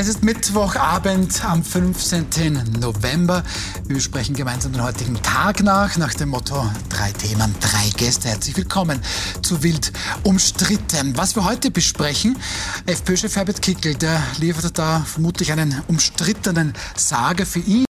Es ist Mittwochabend am 15. November. Wir sprechen gemeinsam den heutigen Tag nach, nach dem Motto drei Themen, drei Gäste. Herzlich willkommen zu Wild umstritten. Was wir heute besprechen, FPÖ-Chef Herbert Kickel, der liefert da vermutlich einen umstrittenen Sage für ihn